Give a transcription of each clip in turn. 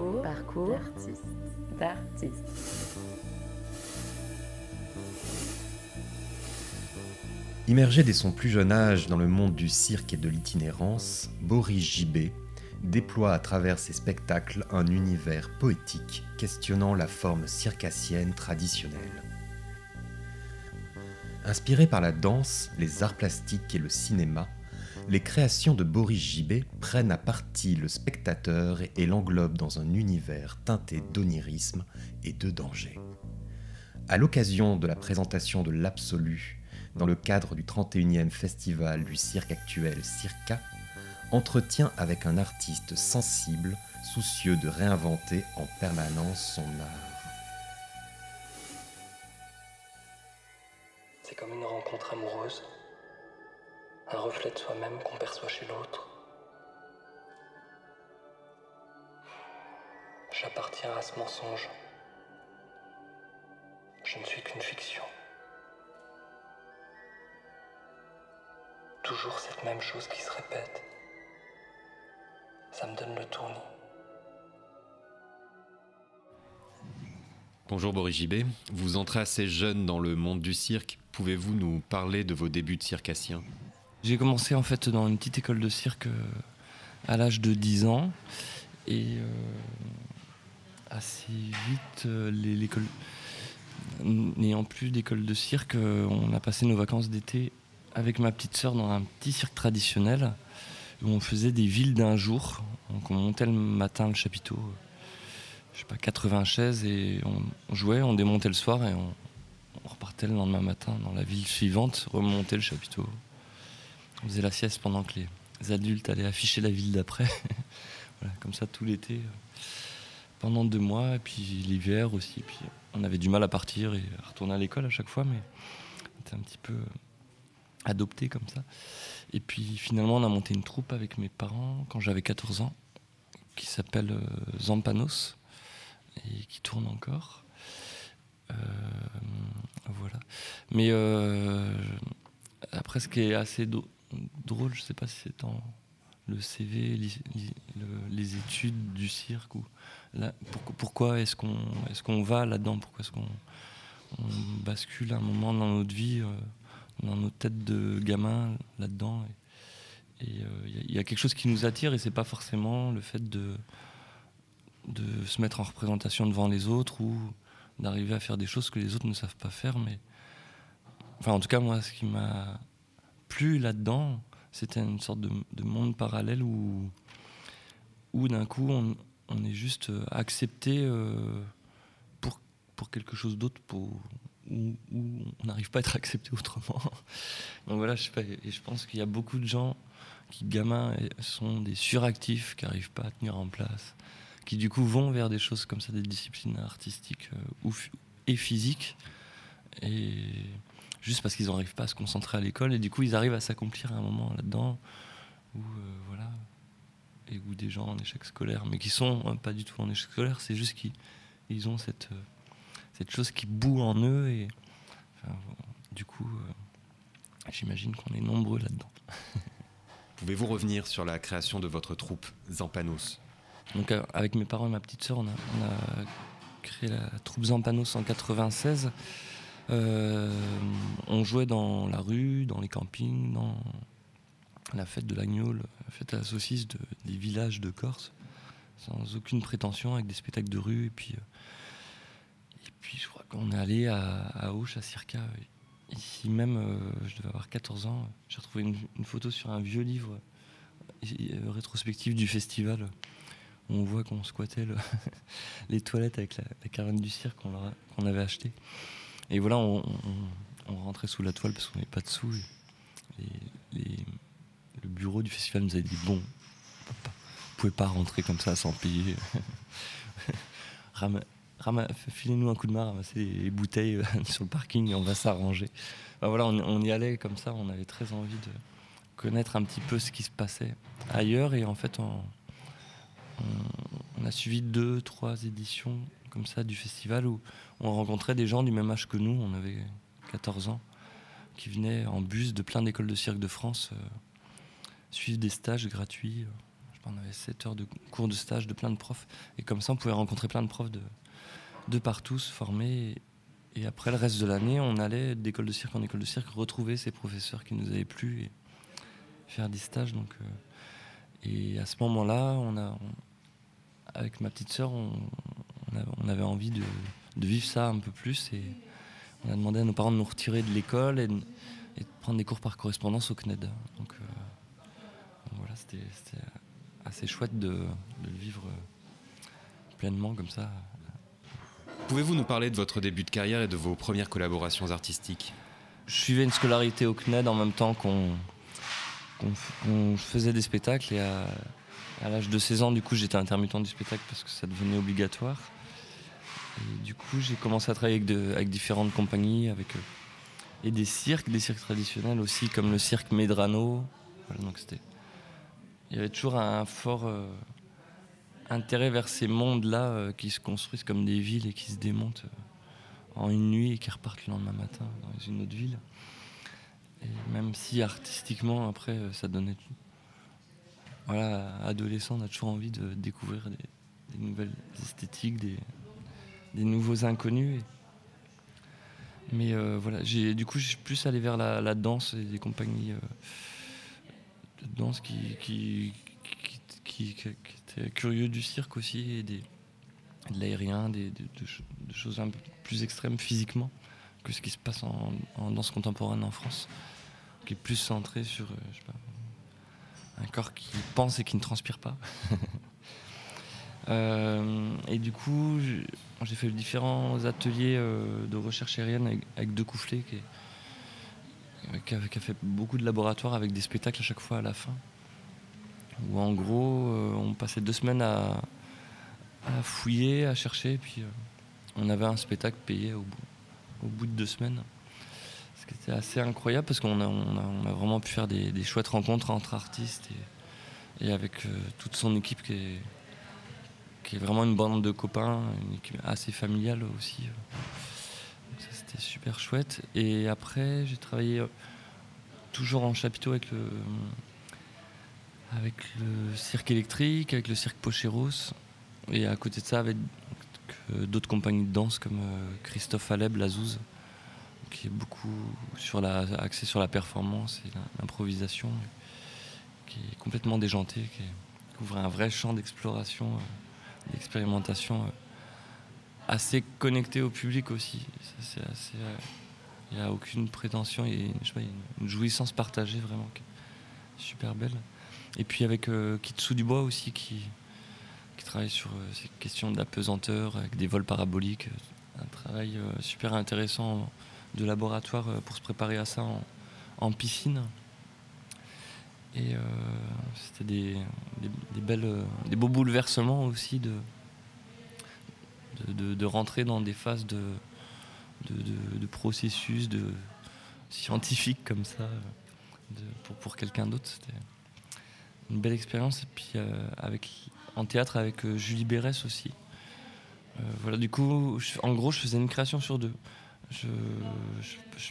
Parcours, Parcours d'artiste. d'artiste. Immergé dès son plus jeune âge dans le monde du cirque et de l'itinérance, Boris Gibet déploie à travers ses spectacles un univers poétique questionnant la forme circassienne traditionnelle. Inspiré par la danse, les arts plastiques et le cinéma, les créations de Boris Gibet prennent à partie le spectateur et l'englobent dans un univers teinté d'onirisme et de danger. À l'occasion de la présentation de l'Absolu dans le cadre du 31e festival du cirque actuel Circa, entretient avec un artiste sensible, soucieux de réinventer en permanence son art. C'est comme une rencontre amoureuse, un reflet de soi-même qu'on perçoit chez l'autre. J'appartiens à ce mensonge. Je ne suis qu'une fiction. Toujours cette même chose qui se répète. Ça me donne le tournis. Bonjour Boris Gibet, vous entrez assez jeune dans le monde du cirque. Pouvez-vous nous parler de vos débuts de circassien? J'ai commencé en fait dans une petite école de cirque euh, à l'âge de 10 ans. Et euh, assez vite, euh, l'école. N'ayant plus d'école de cirque, on a passé nos vacances d'été avec ma petite sœur dans un petit cirque traditionnel où on faisait des villes d'un jour. Donc on montait le matin le chapiteau, je sais pas, 80 chaises et on, on jouait, on démontait le soir et on, on repartait le lendemain matin dans la ville suivante, remonter le chapiteau. On faisait la sieste pendant que les adultes allaient afficher la ville d'après. voilà, comme ça tout l'été, euh, pendant deux mois, et puis l'hiver aussi. Puis on avait du mal à partir et à retourner à l'école à chaque fois, mais on était un petit peu euh, adopté comme ça. Et puis finalement, on a monté une troupe avec mes parents quand j'avais 14 ans, qui s'appelle euh, Zampanos, et qui tourne encore. Voilà. Mais après, ce qui est assez drôle, je sais pas si c'est dans le CV, les études du cirque ou là, pourquoi, est-ce qu'on qu'on va là-dedans? Pourquoi est-ce qu'on on bascule un moment dans notre vie, euh, dans nos têtes de gamins là-dedans? Et il y, y a quelque chose qui nous attire et c'est pas forcément le fait de de se mettre en représentation devant les autres ou d'arriver à faire des choses que les autres ne savent pas faire. Mais enfin, en tout cas, moi, ce qui m'a plu là-dedans, c'était une sorte de, de monde parallèle où, où d'un coup, on, est juste euh, accepté euh, pour, pour quelque chose d'autre, où, on n'arrive pas à être accepté autrement. Donc voilà, je sais pas, et je pense qu'il y a beaucoup de gens qui, gamins, sont des suractifs, qui n'arrivent pas à tenir en place qui du coup vont vers des choses comme ça, des disciplines artistiques euh, ou et physiques, et juste parce qu'ils n'arrivent pas à se concentrer à l'école, et du coup ils arrivent à s'accomplir à un moment là-dedans, où euh, voilà, et où des gens en échec scolaire, mais qui sont euh, pas du tout en échec scolaire, c'est juste qu'ils ils ont cette, euh, cette chose qui boue en eux, et enfin, bon, du coup, euh, j'imagine qu'on est nombreux là-dedans. Pouvez-vous revenir sur la création de votre troupe Zampanos? Donc avec mes parents et ma petite sœur, on a, on a créé la troupe Zampanos en 96. Euh, on jouait dans la rue, dans les campings, dans la fête de l'agneau, la fête à la saucisse de- des villages de Corse, sans aucune prétention, avec des spectacles de rue. Et puis, euh, je crois qu'on est allé à, Auch, à Circa. Ici même, euh, je devais avoir 14 ans. J'ai retrouvé une, photo sur un vieux livre rétrospectif du festival on voit qu'on squattait le- les toilettes avec la, la caravane du cirque qu'on avait acheté. Et voilà, on, rentrait sous la toile parce qu'on n'avait pas de sous. Le bureau du festival nous avait dit bon, vous pouvez pas rentrer comme ça sans payer. Filez-nous un coup de main, ramassez les bouteilles euh, sur le parking et on va s'arranger. Voilà, on, y allait comme ça, on avait très envie de connaître un petit peu ce qui se passait ailleurs et en fait on a suivi deux, trois éditions comme ça du festival où on rencontrait des gens du même âge que nous, on avait 14 ans, qui venaient en bus de plein d'écoles de cirque de France euh, suivre des stages gratuits. euh, je sais on avait 7 heures de cours de stage de plein de profs. Et comme ça, on pouvait rencontrer plein de profs de, de partout, se former. Et, après, le reste de l'année, on allait d'école de cirque en école de cirque retrouver ces professeurs qui nous avaient plu et faire des stages. Donc, et à ce moment-là, on a, avec ma petite sœur, on, on, avait envie de, vivre ça un peu plus. Et on a demandé à nos parents de nous retirer de l'école et, de prendre des cours par correspondance au CNED. Donc, euh, voilà, c'était assez chouette de, le vivre pleinement comme ça. Pouvez-vous nous parler de votre début de carrière et de vos premières collaborations artistiques? Je suivais une scolarité au CNED en même temps qu'on faisait des spectacles et à, à l'âge de 16 ans, du coup, j'étais intermittent du spectacle parce que ça devenait obligatoire. Du coup, j'ai commencé à travailler avec, différentes compagnies, avec euh, et des cirques, des cirques traditionnels aussi, comme le cirque Medrano. donc il y avait toujours un fort euh, intérêt vers ces mondes-là euh, qui se construisent comme des villes et qui se démontent en une nuit et qui repartent le lendemain matin dans une autre ville. Même si artistiquement, après, ça donnait voilà, adolescent, on a toujours envie de découvrir des, nouvelles esthétiques, des, nouveaux inconnus. Mais euh, voilà, du coup, je suis plus allé vers la, danse et des compagnies euh, de danse qui, étaient curieux du cirque aussi des, de l'aérien, des, de, choses un peu plus extrêmes physiquement que ce qui se passe en, danse contemporaine en France, qui est plus centré sur, euh, un corps qui pense et qui ne transpire pas. Euh, et du coup, j'ai fait différents ateliers euh, de recherche aérienne avec, deux coufflets qui, a, fait beaucoup de laboratoires avec des spectacles à chaque fois à la fin. Où en gros, euh, on passait deux semaines à, fouiller, à chercher, puis on avait un spectacle payé au bout de deux semaines. C'était assez incroyable parce qu'on a, vraiment pu faire des, chouettes rencontres entre artistes et, avec toute son équipe qui est, qui est vraiment une bande de copains, une équipe assez familiale aussi. c'était super chouette. Et après, j'ai travaillé euh, toujours en chapiteau avec le, avec le cirque électrique, avec le cirque Pocheros. Et à côté de ça, avec d'autres compagnies de danse comme euh, Christophe Aleb, La Zouze qui est beaucoup sur la, axé sur la performance et l'improvisation, qui est complètement déjanté, qui, ouvre un vrai champ d'exploration, euh, d'expérimentation euh, assez connecté au public aussi. Euh, il n'y a aucune prétention, il y a une, jouissance partagée vraiment super belle. Et puis avec Kitsu Dubois aussi qui, qui travaille sur ces questions d'apesanteur avec des vols paraboliques. Un travail super intéressant de laboratoire euh, pour se préparer à ça en, piscine. Et euh, c'était des, belles, euh, des beaux bouleversements aussi de, de, rentrer dans des phases de, de, processus de scientifiques comme ça pour, pour quelqu'un d'autre. C'était une belle expérience. Et puis avec, en théâtre avec Julie Bérès aussi. voilà, du coup, en gros, je faisais une création sur deux je,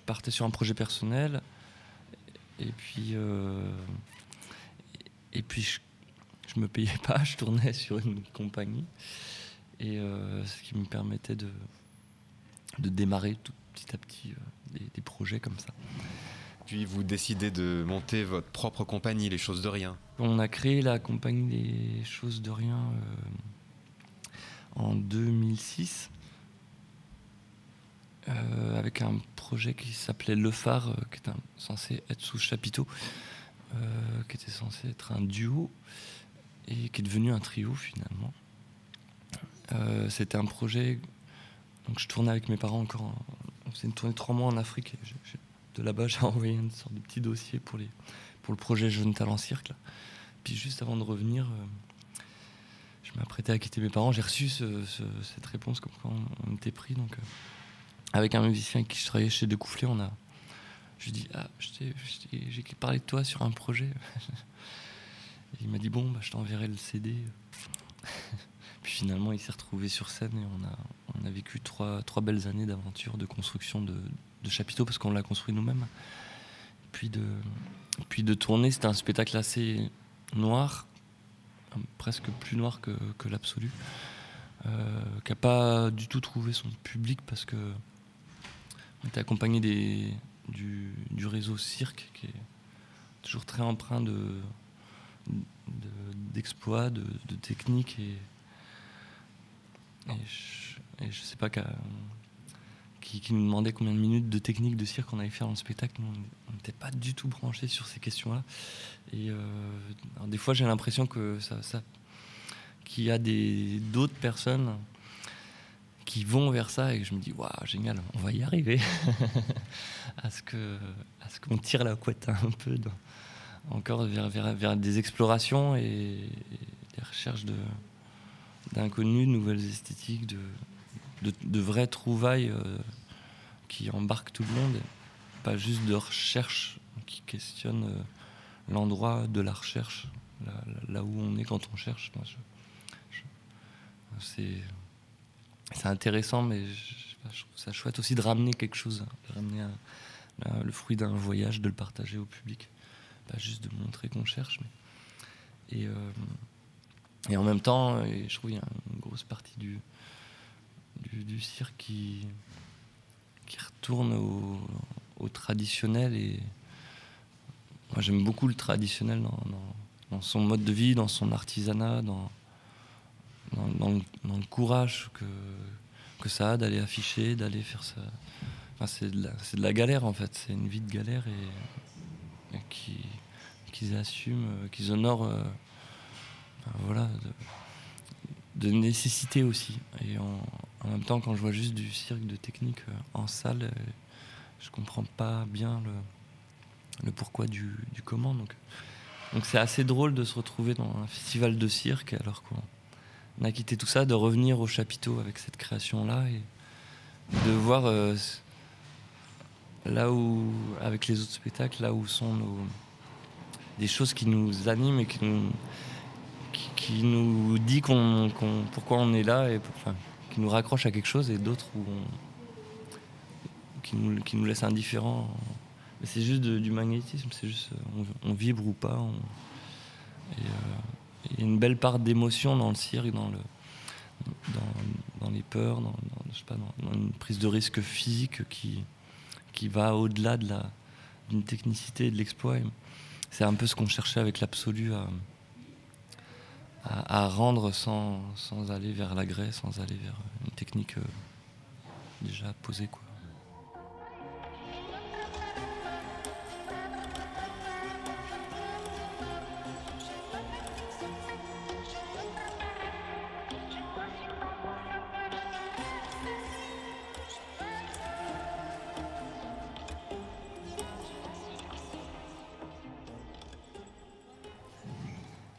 partais sur un projet personnel et puis euh, et puis je, je, me payais pas, je tournais sur une compagnie et euh, ce qui me permettait de de démarrer tout petit à petit euh, des, projets comme ça. Puis vous décidez de monter votre propre compagnie, les choses de rien. On a créé la compagnie Les choses de rien en 2006 euh, avec un projet qui s'appelait Le Phare, euh, qui était censé être sous chapiteau, euh, qui était censé être un duo et qui est devenu un trio finalement. C'était un projet, donc je tournais avec mes parents encore, on faisait une tournée trois mois en Afrique. de là-bas, j'ai envoyé une sorte de petit dossier pour, les, pour le projet Jeune Talent Cirque. Puis juste avant de revenir, je m'apprêtais à quitter mes parents. J'ai reçu cette réponse comme quand on, était pris. Donc, avec un musicien qui je travaillais chez Decoufflé, on a. Je lui ai dit, ah, j'ai parlé de toi sur un projet. il m'a dit, bon, bah, je t'enverrai le CD. Puis finalement, il s'est retrouvé sur scène et on a, vécu trois, belles années d'aventure, de construction de, chapiteaux, parce qu'on l'a construit nous-mêmes. Puis de, puis de tourner, c'était un spectacle assez noir, presque plus noir que, l'absolu, qui n'a pas du tout trouvé son public parce que on était accompagné des, du, réseau Cirque qui est toujours très empreint de, d'exploits, de, techniques et, je, ne sais pas qui, nous demandait combien de minutes de technique de cirque on allait faire dans le spectacle. on n'était pas du tout branché sur ces questions-là. Et euh, des fois, j'ai l'impression que ça qu'il y a d'autres personnes qui vont vers ça et je me dis waouh génial on va y arriver. À ce que à ce qu'on tire la couette un peu encore vers, vers, des explorations et, des recherches de d'inconnus de nouvelles esthétiques de, de, vraies trouvailles euh, qui embarquent tout le monde pas juste de recherche qui questionne euh, l'endroit de la recherche là, où on est quand on cherche. C'est c'est intéressant, mais je, trouve ça chouette aussi de ramener quelque chose, de ramener le fruit d'un voyage, de le partager au public. Pas juste de montrer qu'on cherche. Mais, et, euh, et en même temps, je trouve qu'il y a une grosse partie du, du, cirque qui, qui retourne au, traditionnel. Et moi, j'aime beaucoup le traditionnel dans, dans, son mode de vie, dans son artisanat, dans dans, le, courage que, que ça a d'aller afficher, d'aller faire ça. Enfin, c'est de, la galère en fait, c'est une vie de galère et, qu'ils assument, euh, qu'ils honorent euh, voilà, de, nécessité aussi. Et en, même temps, quand je vois juste du cirque de technique euh, en salle, je comprends pas bien le, le pourquoi du, du comment. Donc, donc c'est assez drôle de se retrouver dans un festival de cirque alors qu'on on a quitté tout ça, de revenir au chapiteau avec cette création-là et de voir euh, là où, avec les autres spectacles, là où sont nos, des choses qui nous animent et qui nous, qui, nous dit qu'on, pourquoi on est là et qui nous raccroche à quelque chose et d'autres où qui, nous, qui nous laissent indifférents. Mais c'est juste du magnétisme, c'est juste on, vibre ou pas. euh, il y a une belle part d'émotion dans le cirque, dans, le, dans, les peurs, dans, une prise de risque physique qui, qui va au-delà de d'une technicité et de l'exploit. C'est un peu ce qu'on cherchait avec l'absolu à, à, rendre sans, sans, aller vers l'agrès, sans aller vers une technique euh, déjà posée. Quoi.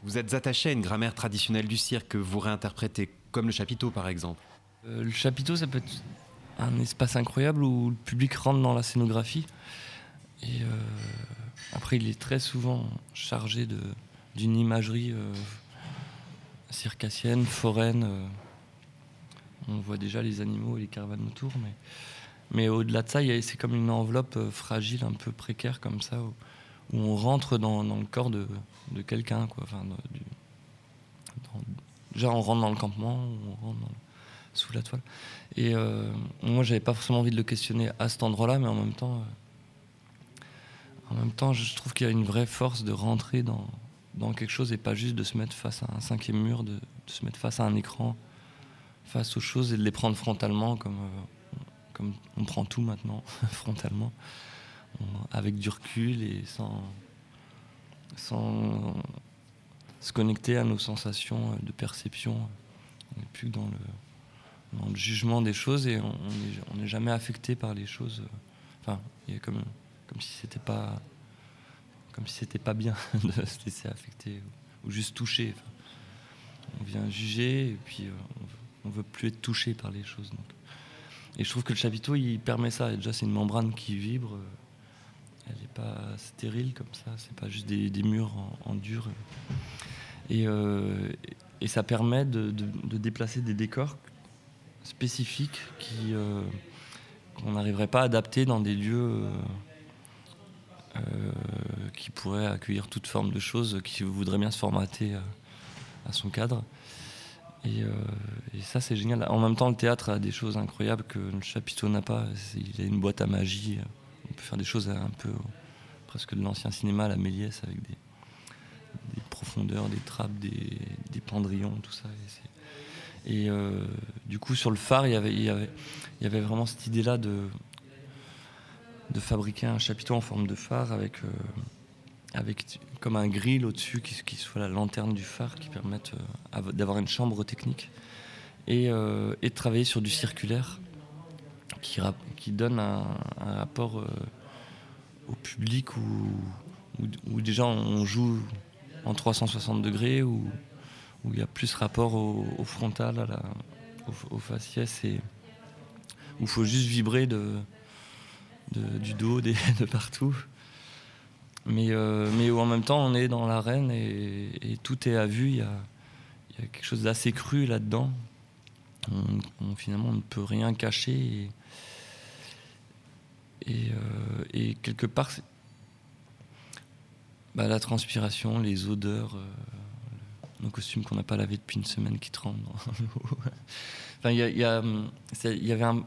Vous êtes attaché à une grammaire traditionnelle du cirque que vous réinterprétez, comme le chapiteau par exemple euh, Le chapiteau, ça peut être un espace incroyable où le public rentre dans la scénographie. Et euh, après, il est très souvent chargé d'une imagerie euh, circassienne, foraine. on voit déjà les animaux et les caravanes autour, mais, mais au-delà de ça, c'est comme une enveloppe fragile, un peu précaire comme ça, où on rentre dans, le corps de, quelqu'un. Quoi. Enfin, déjà, on rentre dans le campement, on rentre sous la toile. Et euh, moi, j'avais pas forcément envie de le questionner à cet endroit-là, mais en même temps, euh, je trouve qu'il y a une vraie force de rentrer dans, quelque chose et pas juste de se mettre face à un cinquième mur, de, se mettre face à un écran, face aux choses et de les prendre frontalement comme, euh, comme on prend tout maintenant, frontalement, avec du recul et sans sans se connecter à nos sensations de perception. On n'est plus dans le, dans le, jugement des choses et on n'est jamais affecté par les choses. Enfin, il y a comme, comme si c'était pas comme si c'était pas bien de se laisser affecter ou, juste toucher. on vient juger et puis euh, on, veut, veut plus être touché par les choses. Et je trouve que le chapiteau, il permet ça. déjà, c'est une membrane qui vibre elle n'est pas stérile comme ça, c'est pas juste des, murs en, dur. Euh, et, ça permet de, déplacer des décors spécifiques euh, qu'on n'arriverait pas à adapter dans des lieux euh, qui pourraient accueillir toute forme de choses qui voudraient bien se formater à son cadre. Et, ça, c'est génial. En même temps, le théâtre a des choses incroyables que le chapiteau n'a pas. Il a une boîte à magie. On peut faire des choses un peu presque de l'ancien cinéma, la Méliès, avec des, profondeurs, des trappes, des, pendrillons, tout ça. Et, euh, du coup, sur le phare, il y avait, vraiment cette idée-là de, de fabriquer un chapiteau en forme de phare avec, euh, avec comme un grill au-dessus qui, qui, soit la lanterne du phare qui permette euh, d'avoir une chambre technique et, et, de travailler sur du circulaire qui, donne un, un rapport au public où, déjà on joue en 360 degrés, où, il y a plus rapport au, frontal, à la, au, faciès, et où il faut juste vibrer de, du dos, de partout. Mais, euh, mais où en même temps on est dans l'arène et, tout est à vue, il y a, quelque chose d'assez cru là-dedans. Finalement on ne peut rien cacher. Euh, et, quelque part, bah, la transpiration, les odeurs, euh, nos costumes qu'on n'a pas lavés depuis une semaine qui tremblent enfin, il y, y, avait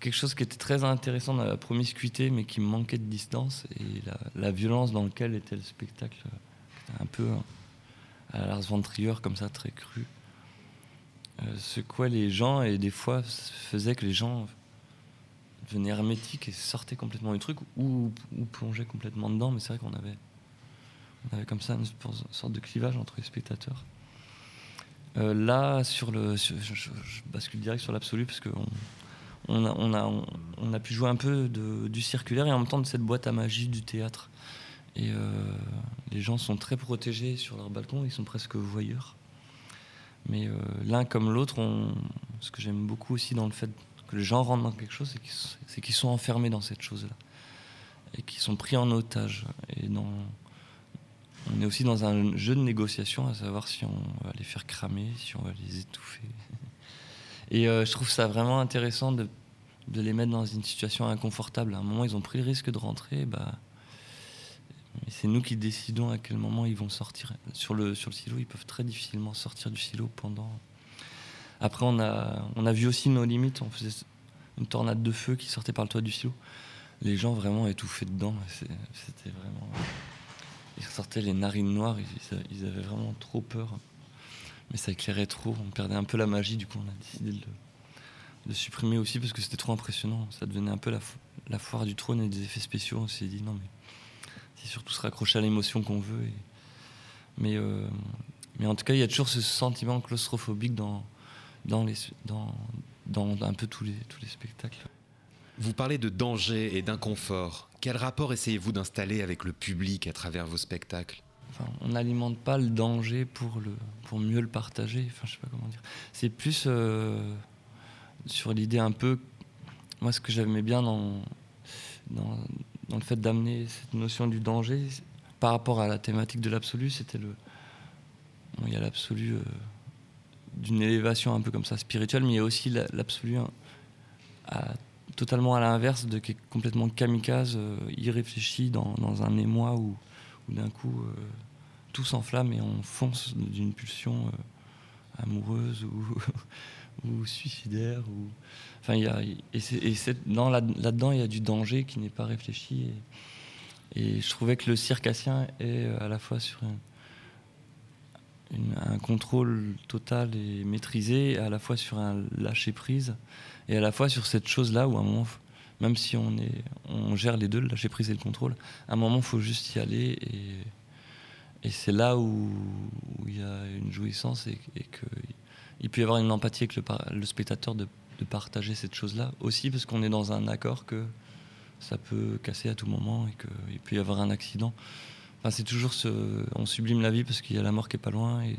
quelque chose qui était très intéressant dans la promiscuité, mais qui manquait de distance, et la, violence dans laquelle était le spectacle, un peu à Lars von comme ça, très cru. Euh, secouait les gens, et des fois faisait que les gens devenait hermétique et sortait complètement du truc ou, plongeait complètement dedans. Mais c'est vrai qu'on avait, comme ça une sorte de clivage entre les spectateurs. Euh, là, sur le, je, bascule direct sur l'absolu parce qu'on on a, on, a, on, a, pu jouer un peu du circulaire et en même temps de cette boîte à magie du théâtre. Et euh, les gens sont très protégés sur leur balcon, ils sont presque voyeurs. Mais euh, l'un comme l'autre, ce que j'aime beaucoup aussi dans le fait que les gens rentrent dans quelque chose, c'est qu'ils sont enfermés dans cette chose-là. Et qu'ils sont pris en otage. Et dans, on est aussi dans un jeu de négociation à savoir si on va les faire cramer, si on va les étouffer. Et euh, je trouve ça vraiment intéressant de, les mettre dans une situation inconfortable. À un moment, ils ont pris le risque de rentrer. Bah, c'est nous qui décidons à quel moment ils vont sortir. Sur le silo, ils peuvent très difficilement sortir du silo pendant après, on a, on a vu aussi nos limites. On faisait une tornade de feu qui sortait par le toit du silo. Les gens vraiment étouffés dedans. C'était vraiment. Ils sortaient les narines noires. Ils, avaient vraiment trop peur. Mais ça éclairait trop. On perdait un peu la magie. Du coup, on a décidé de le, supprimer aussi parce que c'était trop impressionnant. Ça devenait un peu la, la, foire du trône et des effets spéciaux. On s'est dit non, mais c'est surtout se raccrocher à l'émotion qu'on veut. Mais, euh, mais en tout cas, il y a toujours ce sentiment claustrophobique dans dans, les, dans, dans un peu tous les, tous les spectacles. Vous parlez de danger et d'inconfort. Quel rapport essayez-vous d'installer avec le public à travers vos spectacles? Enfin, On n'alimente pas le danger pour, le, pour mieux le partager. Enfin, je sais pas comment dire. C'est plus euh, sur l'idée un peu. Moi, ce que j'aimais bien dans, dans, dans, le fait d'amener cette notion du danger par rapport à la thématique de l'absolu, c'était le. il y a l'absolu. Euh, d'une élévation un peu comme ça spirituelle, mais il y a aussi l'absolu hein, totalement à l'inverse de qui est complètement kamikaze, euh, irréfléchi dans, un émoi où, d'un coup euh, tout s'enflamme et on fonce d'une pulsion euh, amoureuse ou, suicidaire. Ou... Enfin, y a, et, c'est, là-dedans, il y a du danger qui n'est pas réfléchi. Et, et, je trouvais que le circassien est à la fois sur un un contrôle total et maîtrisé, à la fois sur un lâcher prise et à la fois sur cette chose-là où à un moment, même si on, est, on gère les deux, le lâcher prise et le contrôle, à un moment, il faut juste y aller et, et c'est là où, il y a une jouissance et, et qu'il peut y avoir une empathie avec le, spectateur de, partager cette chose-là aussi parce qu'on est dans un accord que ça peut casser à tout moment et qu'il peut y avoir un accident c'est toujours ce. On sublime la vie parce qu'il y a la mort qui est pas loin et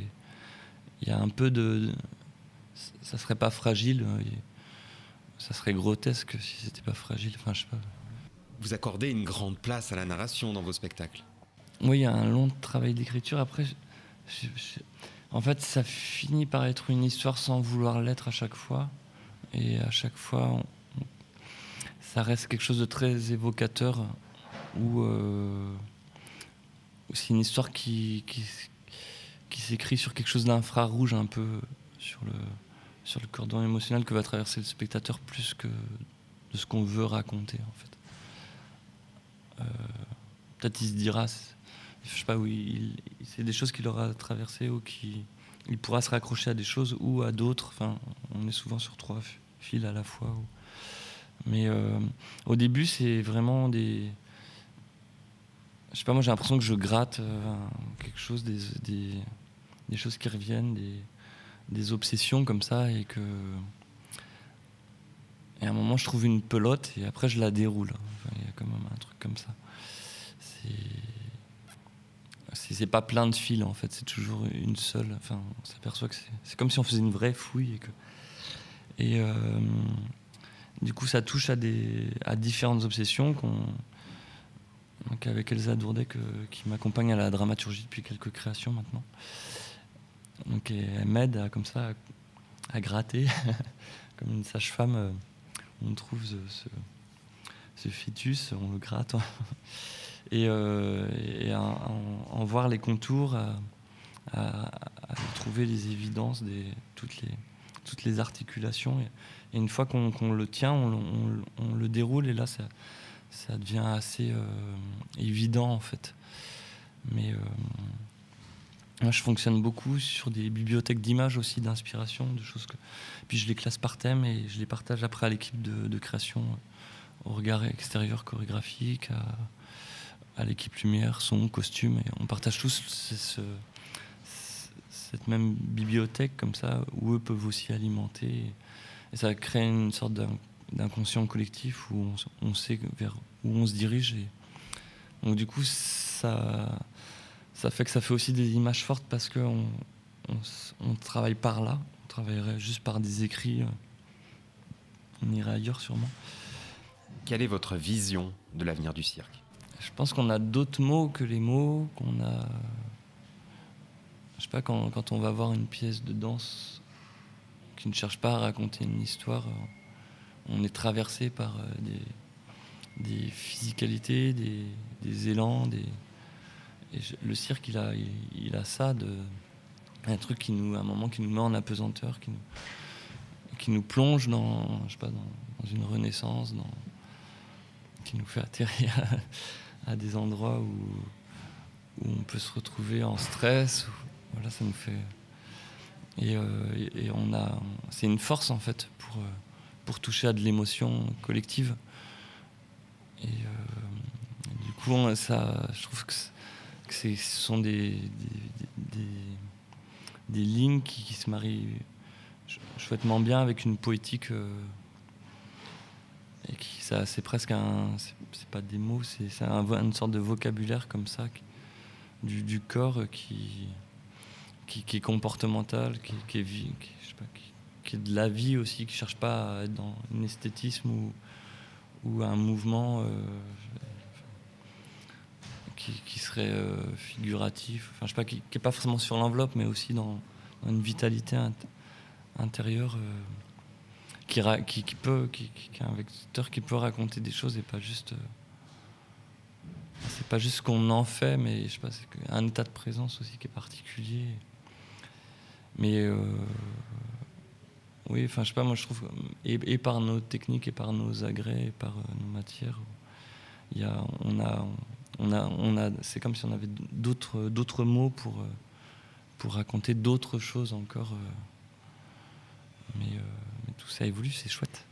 il y a un peu de. Ça serait pas fragile. Euh, ça serait grotesque si c'était pas fragile. Enfin, je sais pas. Vous accordez une grande place à la narration dans vos spectacles. Oui, il y a un long travail d'écriture. Après, en fait, ça finit par être une histoire sans vouloir l'être à chaque fois. Et à chaque fois, ça reste quelque chose de très évocateur où. Euh, c'est une histoire qui, qui, s'écrit sur quelque chose d'infrarouge un peu sur le, sur le cordon émotionnel que va traverser le spectateur plus que de ce qu'on veut raconter en fait. Euh, peut-être il se dira, je sais pas, oui, c'est des choses qu'il aura traversées ou qui il pourra se raccrocher à des choses ou à d'autres. Enfin, on est souvent sur trois fils à la fois. Mais euh, au début, c'est vraiment des. Je sais pas, moi j'ai l'impression que je gratte euh, quelque chose, des, des, choses qui reviennent, des, obsessions comme ça, et que. Et à un moment, je trouve une pelote et après, je la déroule. Il y a quand même un truc comme ça. C'est. Pas plein de fils en fait, c'est toujours une seule. Enfin, on s'aperçoit que c'est comme si on faisait une vraie fouille et que. Euh, du coup, ça touche à, à différentes obsessions qu'on, donc avec Elsa Dourdet qui m'accompagne à la dramaturgie depuis quelques créations maintenant. Donc elle m'aide comme ça à, gratter, comme une sage-femme. Euh, on trouve ce, fœtus, on le gratte, et, euh, et en, voir les contours, à, à, trouver les évidences, des, toutes, les, toutes les articulations. Et une fois qu'on le tient, on, le déroule et là, ça, ça devient assez euh, évident en fait. Mais euh, moi, je fonctionne beaucoup sur des bibliothèques d'images aussi, d'inspiration, de choses que. Puis je les classe par thème et je les partage après à l'équipe de, création, au regard extérieur chorégraphique, à, l'équipe lumière, son, costume. Et on partage tous cette même bibliothèque comme ça, où eux peuvent aussi alimenter. Et ça crée une sorte d'inconscient collectif où on, sait vers où on se dirige. Et donc du coup, ça, ça fait que ça fait aussi des images fortes parce qu'on on, travaille par là. On travaillerait juste par des écrits. Euh, on irait ailleurs sûrement. Quelle est votre vision de l'avenir du cirque? Je pense qu'on a d'autres mots que les mots, qu'on a... Je sais pas, quand, quand on va voir une pièce de danse qui ne cherche pas à raconter une histoire. On est traversé par euh, des, physicalités, des, élans. Le cirque, il a, ça, un truc qui nous, moment qui nous met en apesanteur, qui nous, plonge dans, une renaissance, qui nous fait atterrir à, des endroits où, on peut se retrouver en stress. voilà, ça nous fait euh, et, on a, c'est une force en fait pour, euh, pour toucher à de l'émotion collective. Et euh, du coup, ça, je trouve que, ce sont des, des, lignes qui, se marient chouettement bien avec une poétique. et qui, ça, c'est presque un. C'est, pas des mots, c'est, une sorte de vocabulaire comme ça, du, corps qui qui, est comportemental, qui, qui est vie, qui, qui, est de la vie aussi, qui cherche pas à être dans un esthétisme ou, un mouvement euh, qui, serait euh, figuratif, enfin je sais pas, qui, est pas forcément sur l'enveloppe, mais aussi dans, une vitalité intérieure euh, qui, qui, peut, qui, est un vecteur qui peut raconter des choses et pas juste c'est pas juste ce qu'on en fait, mais je sais pas, un état de présence aussi qui est particulier. Mais oui, enfin, je sais pas, moi je trouve, et, par nos techniques, et par nos agrès, et par euh, nos matières, y a, on a, on a, on a, c'est comme si on avait d'autres, d'autres mots pour, euh, pour raconter d'autres choses encore. Mais, mais, tout ça évolue, c'est chouette.